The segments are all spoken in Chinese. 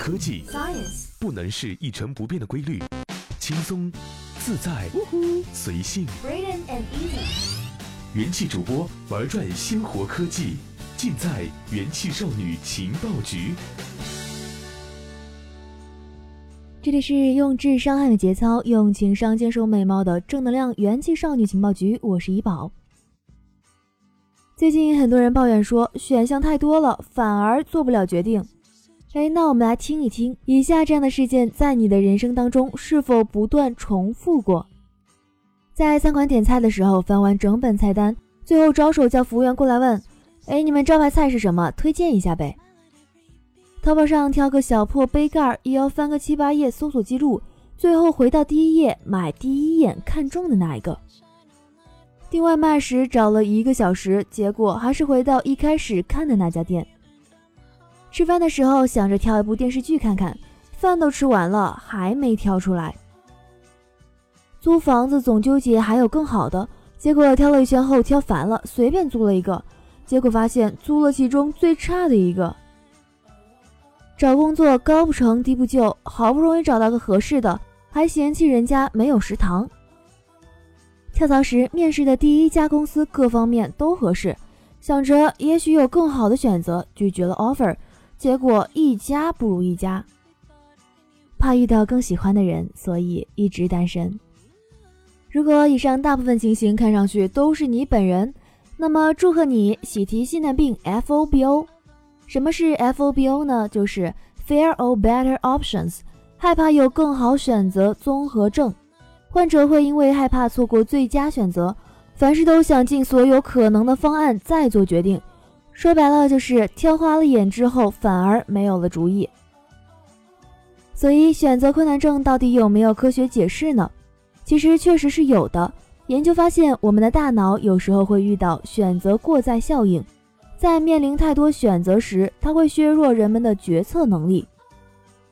科技 Science 不能是一成不变的规律，轻松、自在、随性。Braden and Easy 元气主播玩转鲜活科技，尽在元气少女情报局。这里是用智商捍卫节操，用情商坚守美貌的正能量元气少女情报局，我是怡宝。最近很多人抱怨说选项太多了，反而做不了决定。哎，那我们来听一听，以下这样的事件在你的人生当中是否不断重复过？在餐馆点菜的时候，翻完整本菜单，最后招手叫服务员过来问：“哎，你们招牌菜是什么？推荐一下呗。”淘宝上挑个小破杯盖，也要翻个七八页搜索记录，最后回到第一页买第一眼看中的那一个。订外卖时找了一个小时，结果还是回到一开始看的那家店。吃饭的时候想着挑一部电视剧看看，饭都吃完了还没挑出来。租房子总纠结还有更好的，结果挑了一圈后挑烦了，随便租了一个，结果发现租了其中最差的一个。找工作高不成低不就，好不容易找到个合适的，还嫌弃人家没有食堂。跳槽时面试的第一家公司各方面都合适，想着也许有更好的选择，拒绝了 offer，结果一家不如一家。怕遇到更喜欢的人，所以一直单身。如果以上大部分情形看上去都是你本人，那么祝贺你喜提心脏病 FOBO。什么是 FOBO 呢？就是 Fear of Better Options，害怕有更好选择综合症。患者会因为害怕错过最佳选择，凡事都想尽所有可能的方案再做决定。说白了就是挑花了眼之后，反而没有了主意。所以选择困难症到底有没有科学解释呢？其实确实是有的。研究发现，我们的大脑有时候会遇到选择过载效应。在面临太多选择时，它会削弱人们的决策能力。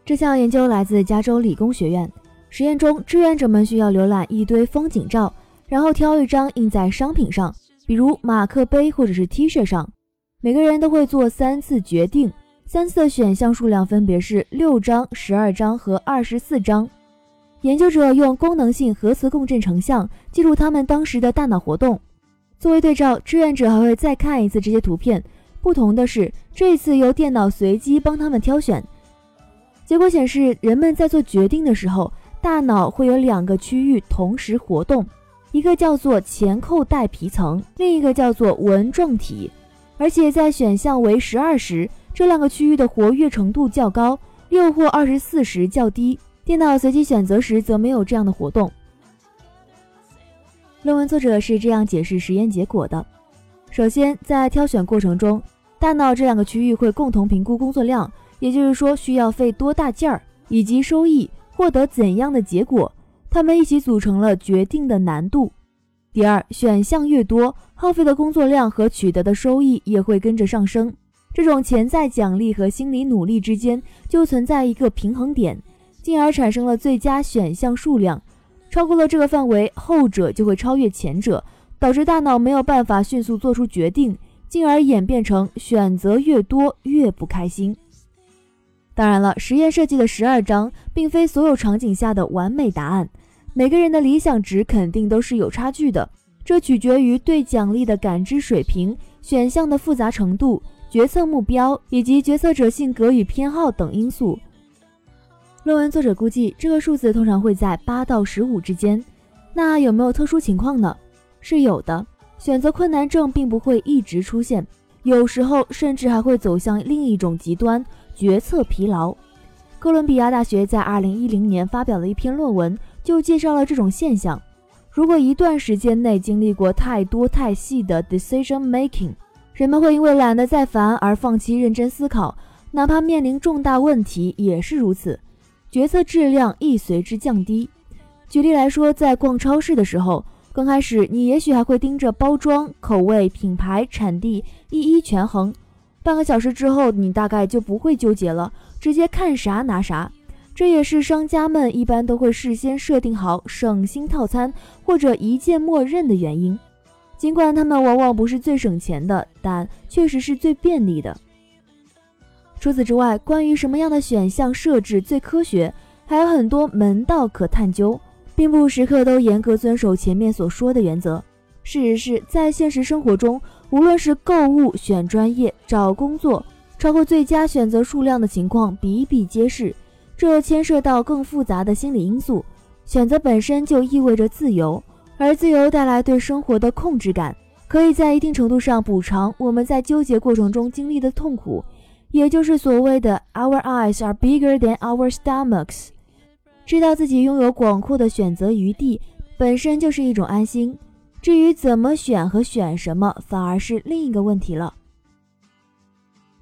这项研究来自加州理工学院。实验中，志愿者们需要浏览一堆风景照，然后挑一张印在商品上，比如马克杯或者是 T 恤上。每个人都会做三次决定，三次的选项数量分别是六张、十二张和二十四张。研究者用功能性核磁共振成像记录他们当时的大脑活动。作为对照，志愿者还会再看一次这些图片。不同的是，这次由电脑随机帮他们挑选。结果显示，人们在做决定的时候，大脑会有两个区域同时活动，一个叫做前扣带皮层，另一个叫做纹状体。而且在选项为十二时，这两个区域的活跃程度较高；六或二十四时较低。电脑随机选择时则没有这样的活动。论文作者是这样解释实验结果的：首先，在挑选过程中，大脑这两个区域会共同评估工作量，也就是说需要费多大劲儿，以及收益，获得怎样的结果，它们一起组成了决定的难度。第二，选项越多，耗费的工作量和取得的收益也会跟着上升，这种潜在奖励和心理努力之间就存在一个平衡点，进而产生了最佳选项数量。超过了这个范围，后者就会超越前者，导致大脑没有办法迅速做出决定，进而演变成选择越多越不开心。当然了，实验设计的十二章并非所有场景下的完美答案，每个人的理想值肯定都是有差距的，这取决于对奖励的感知水平、选项的复杂程度、决策目标以及决策者性格与偏好等因素。论文作者估计，这个数字通常会在八到十五之间。那有没有特殊情况呢？是有的。选择困难症并不会一直出现，有时候甚至还会走向另一种极端——决策疲劳。哥伦比亚大学在二零一零年发表了一篇论文，就介绍了这种现象。如果一段时间内经历过太多太细的 decision making，人们会因为懒得再烦而放弃认真思考，哪怕面临重大问题也是如此。决策质量亦随之降低。举例来说，在逛超市的时候，刚开始你也许还会盯着包装、口味、品牌、产地一一权衡，半个小时之后，你大概就不会纠结了，直接看啥拿啥。这也是商家们一般都会事先设定好省心套餐或者一键默认的原因。尽管他们往往不是最省钱的，但确实是最便利的。除此之外，关于什么样的选项设置最科学，还有很多门道可探究，并不时刻都严格遵守前面所说的原则。事实是在现实生活中，无论是购物、选专业、找工作，超过最佳选择数量的情况比比皆是。这牵涉到更复杂的心理因素。选择本身就意味着自由，而自由带来对生活的控制感，可以在一定程度上补偿我们在纠结过程中经历的痛苦。也就是所谓的 “Our eyes are bigger than our stomachs”，知道自己拥有广阔的选择余地，本身就是一种安心。至于怎么选和选什么，反而是另一个问题了。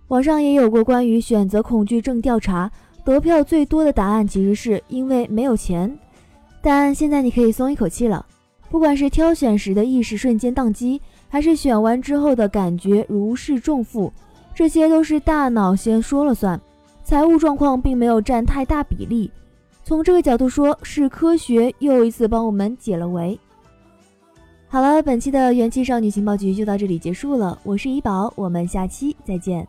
网上也有过关于选择恐惧症调查，得票最多的答案其实是因为没有钱。但现在你可以松一口气了，不管是挑选时的意识瞬间宕机，还是选完之后的感觉如释重负。这些都是大脑先说了算，财务状况并没有占太大比例。从这个角度说，是科学又一次帮我们解了围。好了，本期的元气少女情报局就到这里结束了，我是怡宝，我们下期再见。